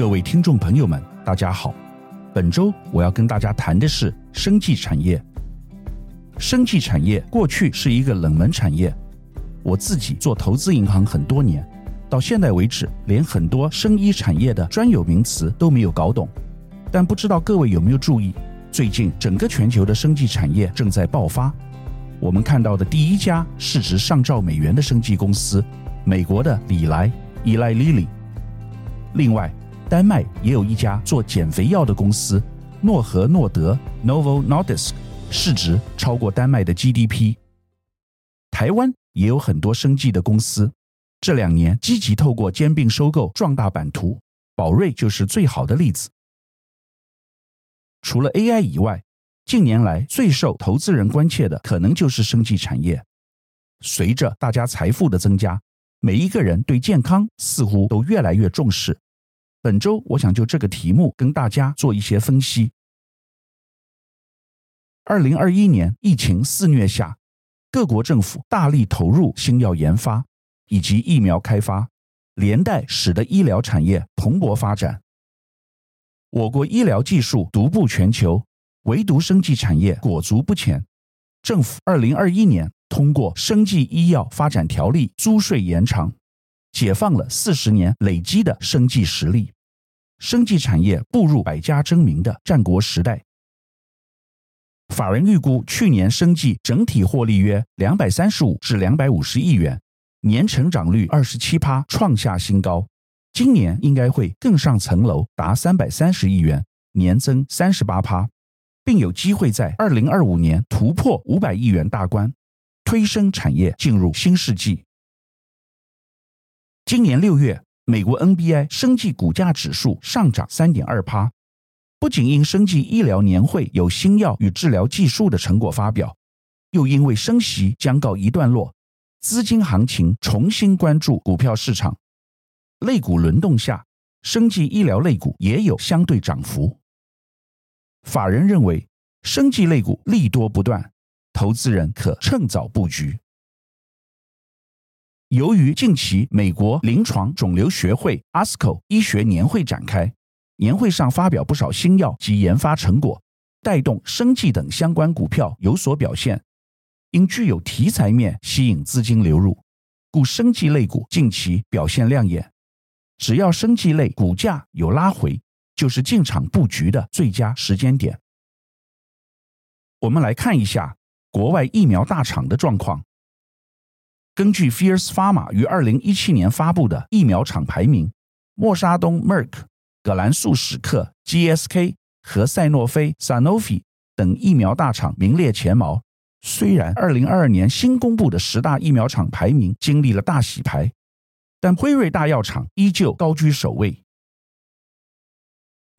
各位听众朋友们，大家好。本周我要跟大家谈的是生技产业。生技产业过去是一个冷门产业，我自己做投资银行很多年，到现在为止，连很多生医产业的专有名词都没有搞懂。但不知道各位有没有注意，最近整个全球的生技产业正在爆发。我们看到的第一家市值上兆美元的生技公司，美国的礼来 （Eli Lilly）。另外，丹麦也有一家做减肥药的公司，诺和诺德 （Novo Nordisk），市值超过丹麦的 GDP。台湾也有很多生技的公司，这两年积极透过兼并收购壮大版图，宝瑞就是最好的例子。除了 AI 以外，近年来最受投资人关切的可能就是生技产业。随着大家财富的增加，每一个人对健康似乎都越来越重视。本周，我想就这个题目跟大家做一些分析。二零二一年疫情肆虐下，各国政府大力投入新药研发以及疫苗开发，连带使得医疗产业蓬勃发展。我国医疗技术独步全球，唯独生技产业裹足不前。政府二零二一年通过《生技医药发展条例》租税延长。解放了四十年累积的生计实力，生技产业步入百家争鸣的战国时代。法人预估，去年生计整体获利约两百三十五至两百五十亿元，年成长率二十七趴，创下新高。今年应该会更上层楼，达三百三十亿元，年增三十八趴，并有机会在二零二五年突破五百亿元大关，推升产业进入新世纪。今年六月，美国 NBI 生技股价指数上涨三点二趴，不仅因生技医疗年会有新药与治疗技术的成果发表，又因为升息将告一段落，资金行情重新关注股票市场，类股轮动下，生技医疗类股也有相对涨幅。法人认为，生技类股利多不断，投资人可趁早布局。由于近期美国临床肿瘤学会 ASCO 医学年会展开，年会上发表不少新药及研发成果，带动生技等相关股票有所表现，因具有题材面吸引资金流入，故生技类股近期表现亮眼。只要生技类股价有拉回，就是进场布局的最佳时间点。我们来看一下国外疫苗大厂的状况。根据 Fierce Pharma 于二零一七年发布的疫苗厂排名，默沙东 Merck、葛兰素史克 GSK 和赛诺菲 Sanofi 等疫苗大厂名列前茅。虽然二零二二年新公布的十大疫苗厂排名经历了大洗牌，但辉瑞大药厂依旧高居首位。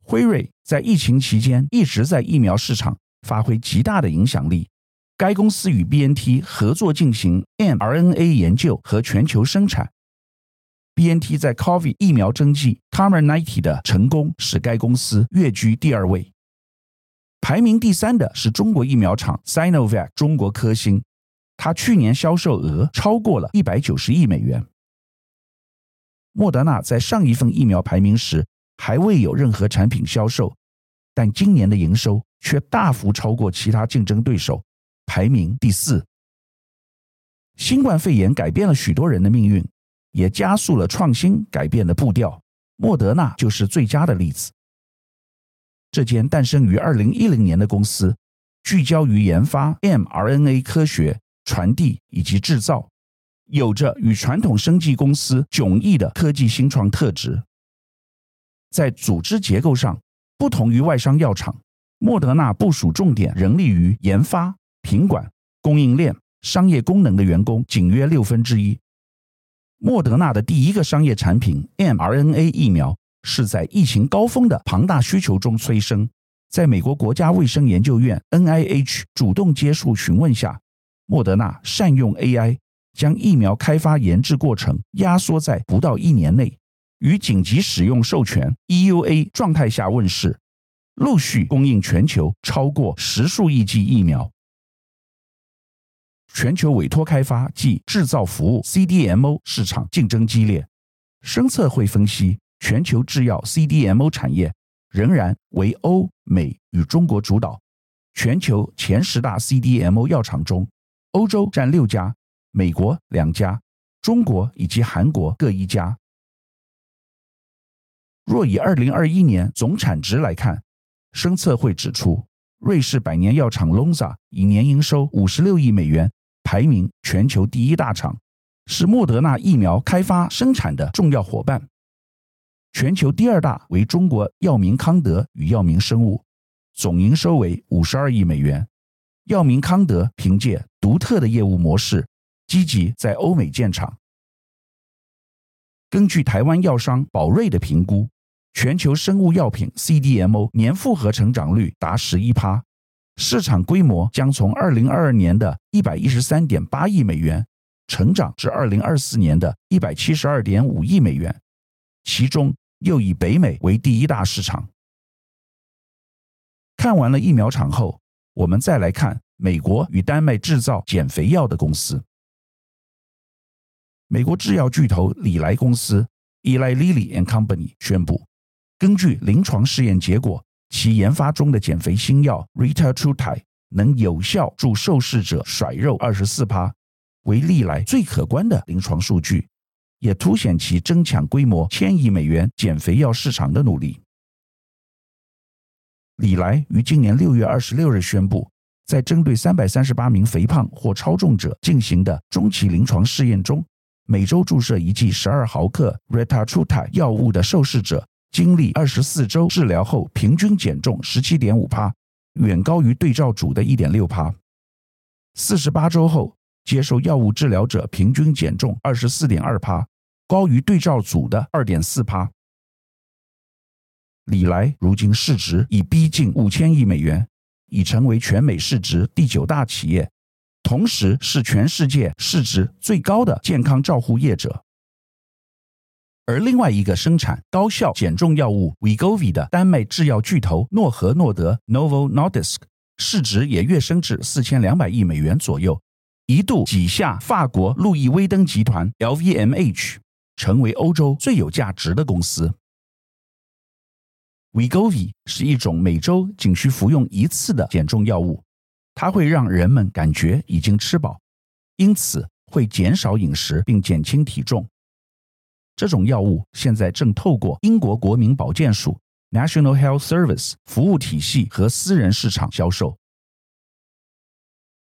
辉瑞在疫情期间一直在疫苗市场发挥极大的影响力。该公司与 BNT 合作进行 mRNA 研究和全球生产。BNT 在 COVID 疫苗针剂 Comirnaty 的成功使该公司跃居第二位。排名第三的是中国疫苗厂 Sinovac 中国科兴，它去年销售额超过了一百九十亿美元。莫德纳在上一份疫苗排名时还未有任何产品销售，但今年的营收却大幅超过其他竞争对手。排名第四。新冠肺炎改变了许多人的命运，也加速了创新改变的步调。莫德纳就是最佳的例子。这间诞生于二零一零年的公司，聚焦于研发 mRNA 科学传递以及制造，有着与传统生技公司迥异的科技新创特质。在组织结构上，不同于外商药厂，莫德纳部署重点人力于研发。品管、供应链、商业功能的员工仅约六分之一。莫德纳的第一个商业产品 mRNA 疫苗是在疫情高峰的庞大需求中催生。在美国国家卫生研究院 NIH 主动接触询问下，莫德纳善用 AI，将疫苗开发研制过程压缩在不到一年内，于紧急使用授权 EUA 状态下问世，陆续供应全球超过十数亿剂疫苗。全球委托开发及制造服务 （CDMO） 市场竞争激烈。生测会分析，全球制药 CDMO 产业仍然为欧美与中国主导。全球前十大 CDMO 药厂中，欧洲占六家，美国两家，中国以及韩国各一家。若以二零二一年总产值来看，生策会指出，瑞士百年药厂 Lonza 以年营收五十六亿美元排名全球第一大厂，是莫德纳疫苗开发生产的重要伙伴。全球第二大为中国药明康德与药明生物，总营收为五十二亿美元。药明康德凭借独特的业务模式，积极在欧美建厂。根据台湾药商宝瑞的评估，全球生物药品 CDMO 年复合成长率达十一趴，市场规模将从二零二二年的一百一十三点八亿美元成长至二零二四年的一百七十二点五亿美元，其中又以北美为第一大市场。看完了疫苗厂后，我们再来看美国与丹麦制造减肥药的公司。美国制药巨头礼来公司 （Eli Lilly and Company） 宣布，根据临床试验结果，其研发中的减肥新药 r e t a t r u t i 能有效助受试者甩肉二十四趴，为历来最可观的临床数据，也凸显其争抢规模千亿美元减肥药市场的努力。礼来于今年六月二十六日宣布，在针对三百三十八名肥胖或超重者进行的中期临床试验中，每周注射一剂十二毫克 r e t a t r u t i 药物的受试者，经历二十四周治疗后，平均减重十七点五趴，远高于对照组的一点六趴。四十八周后接受药物治疗者，平均减重二十四点二趴，高于对照组的二点四趴。礼来如今市值已逼近五千亿美元，已成为全美市值第九大企业。同时是全世界市值最高的健康照护业者，而另外一个生产高效减重药物 Wegovy 的丹麦制药巨头诺和诺德 Novo Nordisk 市值也跃升至四千两百亿美元左右，一度挤下法国路易威登集团 LVMH，成为欧洲最有价值的公司。Wegovy 是一种每周仅需服用一次的减重药物。它会让人们感觉已经吃饱，因此会减少饮食并减轻体重。这种药物现在正透过英国国民保健署 （National Health Service） 服务体系和私人市场销售。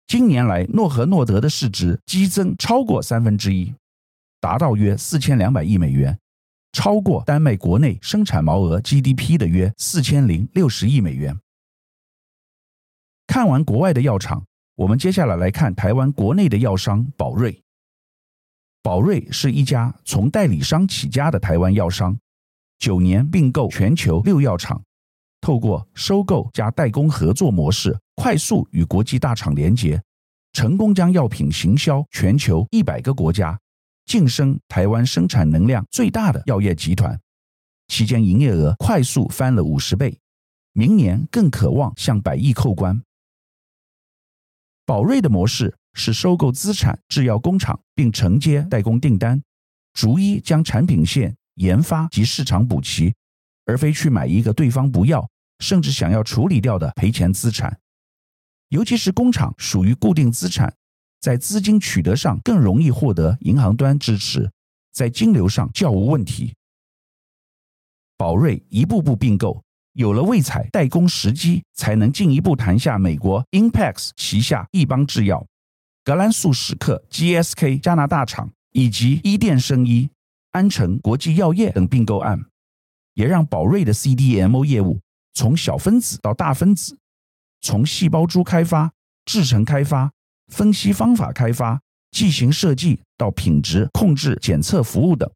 近年来，诺和诺德的市值激增超过三分之一，达到约四千两百亿美元，超过丹麦国内生产毛额 GDP 的约四千零六十亿美元。看完国外的药厂，我们接下来来看台湾国内的药商宝瑞。宝瑞是一家从代理商起家的台湾药商，九年并购全球六药厂，透过收购加代工合作模式，快速与国际大厂连结，成功将药品行销全球一百个国家，晋升台湾生产能量最大的药业集团。期间营业额快速翻了五十倍，明年更渴望向百亿扣关。宝瑞的模式是收购资产制药工厂，并承接代工订单，逐一将产品线研发及市场补齐，而非去买一个对方不要，甚至想要处理掉的赔钱资产。尤其是工厂属于固定资产，在资金取得上更容易获得银行端支持，在金流上较无问题。宝瑞一步步并购。有了卫彩代工时机，才能进一步谈下美国 Impax 旗下益邦制药、格兰素史克 GSK 加拿大厂以及伊甸生医、安诚国际药业等并购案，也让宝瑞的 CDMO 业务从小分子到大分子，从细胞株开发、制程开发、分析方法开发、剂型设计到品质控制、检测服务等，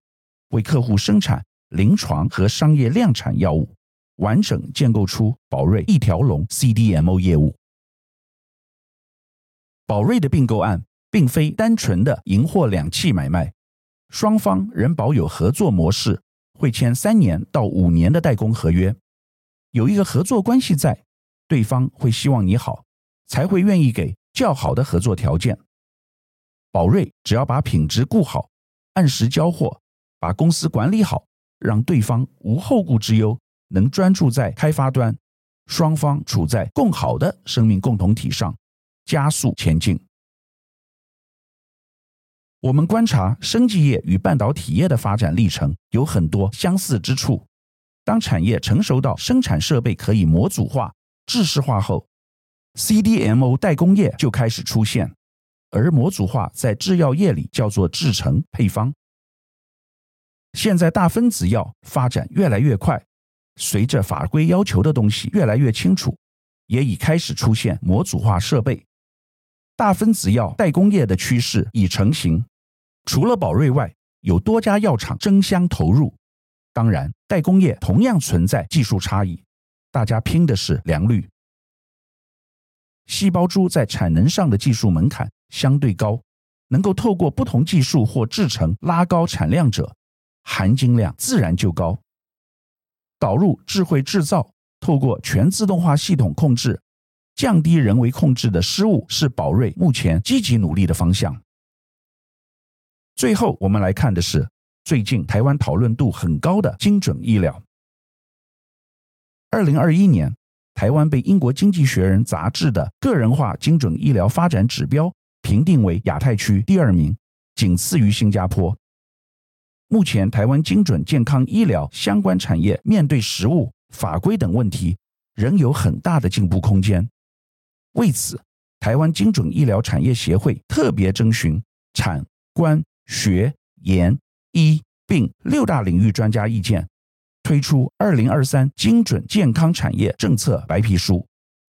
为客户生产临床和商业量产药物。完整建构出宝瑞一条龙 CDMO 业务。宝瑞的并购案并非单纯的银货两器买卖，双方仍保有合作模式，会签三年到五年的代工合约，有一个合作关系在，对方会希望你好，才会愿意给较好的合作条件。宝瑞只要把品质顾好，按时交货，把公司管理好。让对方无后顾之忧，能专注在开发端，双方处在更好的生命共同体上，加速前进。我们观察生技业与半导体业的发展历程有很多相似之处。当产业成熟到生产设备可以模组化、制式化后，CDMO 代工业就开始出现，而模组化在制药业里叫做制程配方。现在大分子药发展越来越快，随着法规要求的东西越来越清楚，也已开始出现模组化设备。大分子药代工业的趋势已成型。除了宝瑞外，有多家药厂争相投入。当然，代工业同样存在技术差异，大家拼的是良率。细胞株在产能上的技术门槛相对高，能够透过不同技术或制程拉高产量者，含金量自然就高。导入智慧制造，透过全自动化系统控制，降低人为控制的失误，是宝瑞目前积极努力的方向。最后，我们来看的是最近台湾讨论度很高的精准医疗。二零二一年，台湾被英国经济学人杂志的个人化精准医疗发展指标评定为亚太区第二名，仅次于新加坡。目前，台湾精准健康医疗相关产业面对实务、法规等问题，仍有很大的进步空间。为此，台湾精准医疗产业协会特别征询产官。学研医病六大领域专家意见，推出二零二三精准健康产业政策白皮书，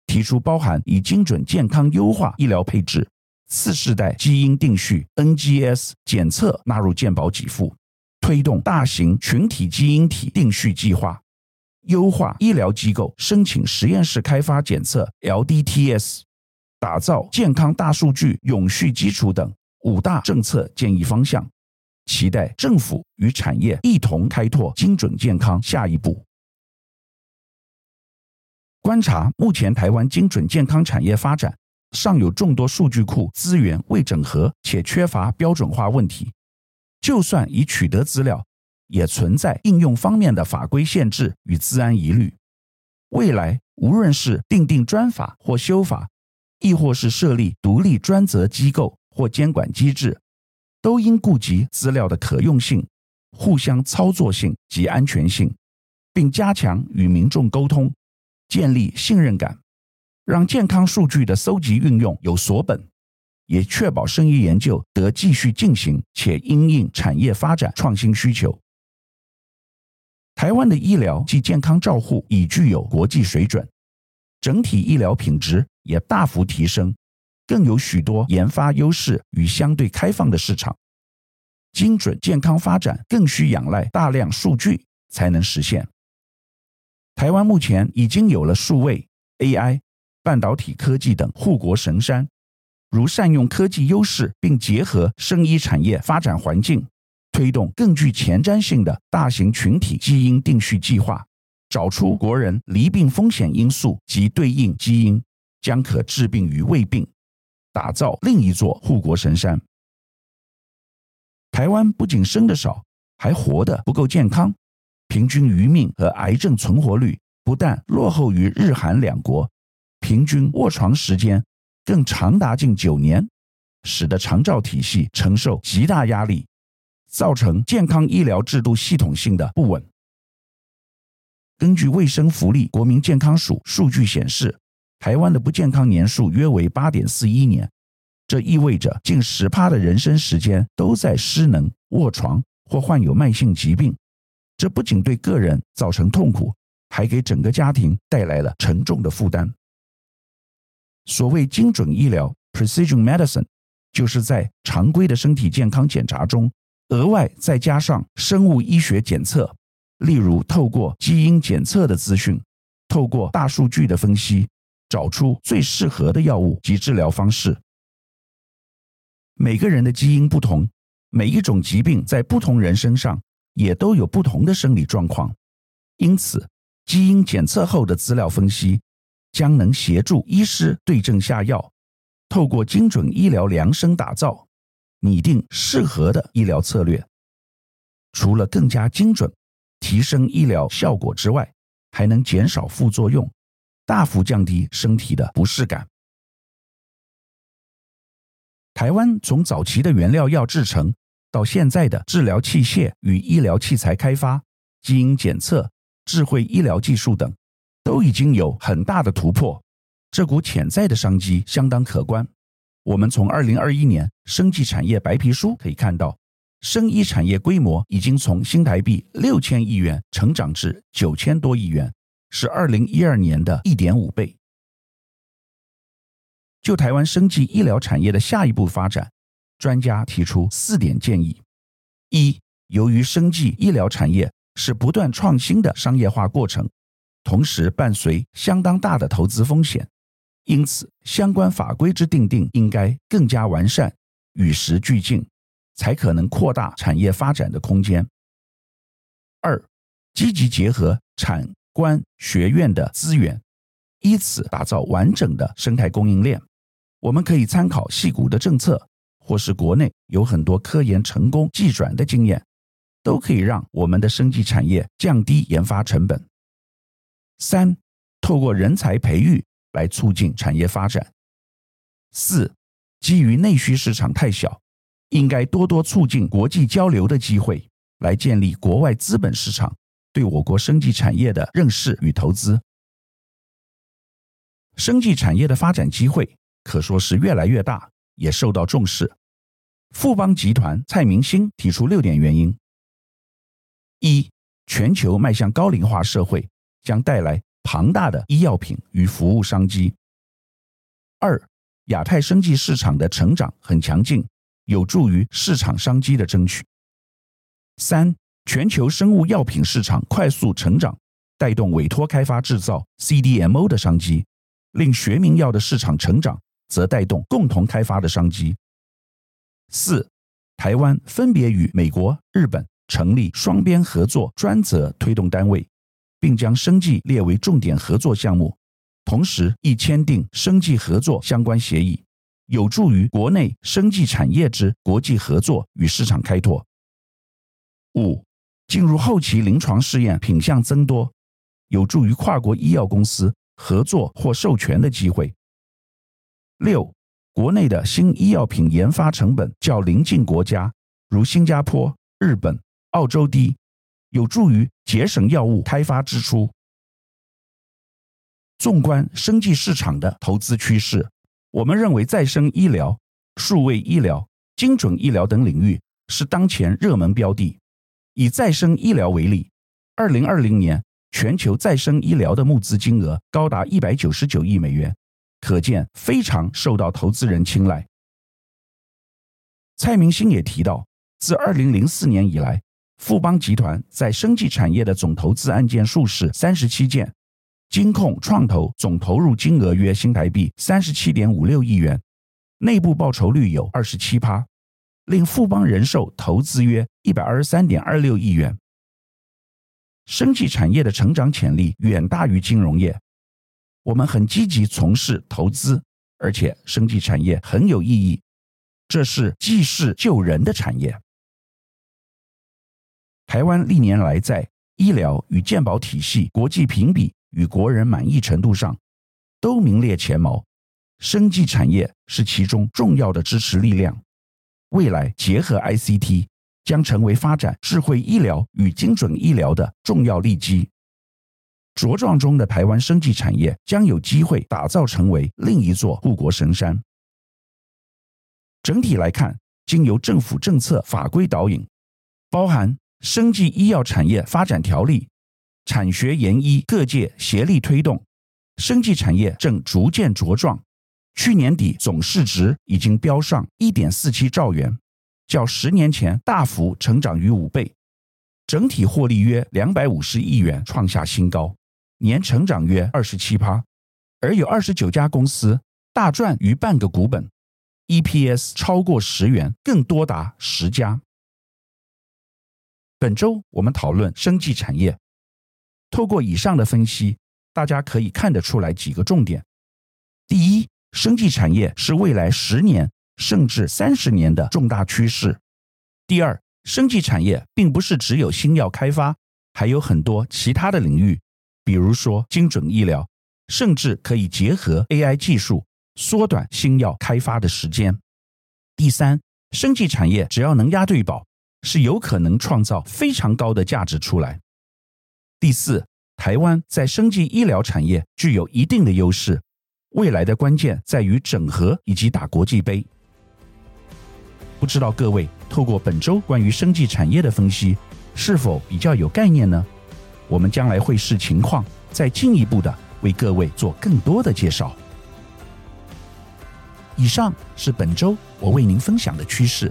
提出包含以精准健康优化医疗配置、次世代基因定序 NGS 检测纳入健保给付，推动大型群体基因体定序计划，优化医疗机构申请实验室开发检测 LDTS，打造健康大数据永续基础等。五大政策建议方向，期待政府与产业一同开拓精准健康下一步。观察目前台湾精准健康产业发展，尚有众多数据库资源未整合且缺乏标准化问题。就算已取得资料，也存在应用方面的法规限制与资安疑虑。未来无论是定定专法或修法，亦或是设立独立专责机构。或监管机制，都应顾及资料的可用性、互相操作性及安全性，并加强与民众沟通，建立信任感，让健康数据的搜集运用有所本，也确保生医研究得继续进行，且因应产业发展创新需求。台湾的医疗及健康照护已具有国际水准，整体医疗品质也大幅提升。更有许多研发优势与相对开放的市场，精准健康发展更需仰赖大量数据才能实现。台湾目前已经有了数位、AI、半导体科技等护国神山，如善用科技优势，并结合生医产业发展环境，推动更具前瞻性的大型群体基因定序计划，找出国人罹病风险因素及对应基因，将可治病于未病。打造另一座护国神山。台湾不仅生的少，还活得不够健康，平均余命和癌症存活率不但落后于日韩两国，平均卧床时间更长达近九年，使得长照体系承受极大压力，造成健康医疗制度系统性的不稳。根据卫生福利国民健康署数据显示，台湾的不健康年数约为八点四一年，这意味着近十趴的人生时间都在失能、卧床或患有慢性疾病。这不仅对个人造成痛苦，还给整个家庭带来了沉重的负担。所谓精准医疗 （Precision Medicine），就是在常规的身体健康检查中，额外再加上生物医学检测，例如透过基因检测的资讯，透过大数据的分析。找出最适合的药物及治疗方式。每个人的基因不同，每一种疾病在不同人身上也都有不同的生理状况，因此基因检测后的资料分析将能协助医师对症下药，透过精准医疗量身打造，拟定适合的医疗策略。除了更加精准、提升医疗效果之外，还能减少副作用，大幅降低身体的不适感。台湾从早期的原料药制成，到现在的治疗器械与医疗器材开发、基因检测、智慧医疗技术等，都已经有很大的突破。这股潜在的商机相当可观。我们从二零二一年生技产业白皮书可以看到，生医产业规模已经从新台币六千亿元成长至九千多亿元，是二零一二年的一点五倍。就台湾生技医疗产业的下一步发展，专家提出四点建议：一、由于生技医疗产业是不断创新的商业化过程，同时伴随相当大的投资风险。因此，相关法规之定定应该更加完善，与时俱进，才可能扩大产业发展的空间。二，积极结合产官学院的资源，以此打造完整的生态供应链。我们可以参考矽谷的政策，或是国内有很多科研成功技转的经验，都可以让我们的生技产业降低研发成本。三，透过人才培育。来促进产业发展。四，基于内需市场太小，应该多多促进国际交流的机会，来建立国外资本市场对我国生技产业的认识与投资。生技产业的发展机会可说是越来越大，也受到重视。富邦集团蔡明兴提出六点原因：一，全球迈向高龄化社会，将带来。庞大的医药品与服务商机。二，亚太生技市场的成长很强劲，有助于市场商机的争取。三，全球生物药品市场快速成长，带动委托开发制造 CDMO 的商机，令学名药的市场成长，则带动共同开发的商机。四，台湾分别与美国、日本成立双边合作专责推动单位。并将生技列为重点合作项目，同时亦签订生技合作相关协议，有助于国内生技产业之国际合作与市场开拓。五、进入后期临床试验品项增多，有助于跨国医药公司合作或授权的机会。六、国内的新医药品研发成本较邻近国家如新加坡、日本、澳洲低。有助于节省药物开发支出。纵观生技市场的投资趋势，我们认为再生医疗、数位医疗、精准医疗等领域是当前热门标的。以再生医疗为例，二零二零年全球再生医疗的募资金额高达一百九十九亿美元，可见非常受到投资人青睐。蔡明兴也提到，自二零零四年以来，富邦集团在生技产业的总投资案件数是三十七件，金控创投总投入金额约新台币三十七点五六亿元，内部报酬率有二十七趴，令富邦人寿投资约一百二十三点二六亿元。生技产业的成长潜力远大于金融业，我们很积极从事投资，而且生技产业很有意义，这是济世救人的产业。台湾历年来在医疗与健保体系国际评比与国人满意程度上都名列前茅，生技产业是其中重要的支持力量。未来结合 ICT 将成为发展智慧医疗与精准医疗的重要利基。茁壮中的台湾生技产业将有机会打造成为另一座护国神山。整体来看，经由政府政策法规导引，包含。生技医药产业发展条例、产学研医各界协力推动，生技产业正逐渐茁壮。去年底总市值已经飙上一点四七兆元，较十年前大幅成长逾五倍。整体获利约两百五十亿元，创下新高，年成长约二十七趴。而有二十九家公司大赚逾半个股本，EPS 超过十元，更多达十家。本周我们讨论生技产业，透过以上的分析，大家可以看得出来几个重点：第一，生技产业是未来十年甚至三十年的重大趋势；第二，生技产业并不是只有新药开发、还有很多其他的领域，比如说精准医疗，甚至可以结合 AI 技术，缩短新药开发的时间。第三，生技产业只要能押对宝，是有可能创造非常高的价值出来。第四，台湾在生技医疗产业具有一定的优势，未来的关键在于整合以及打国际杯。不知道各位透过本周关于生技产业的分析，是否比较有概念呢？我们将来会视情况再进一步的为各位做更多的介绍。以上是本周我为您分享的趋势，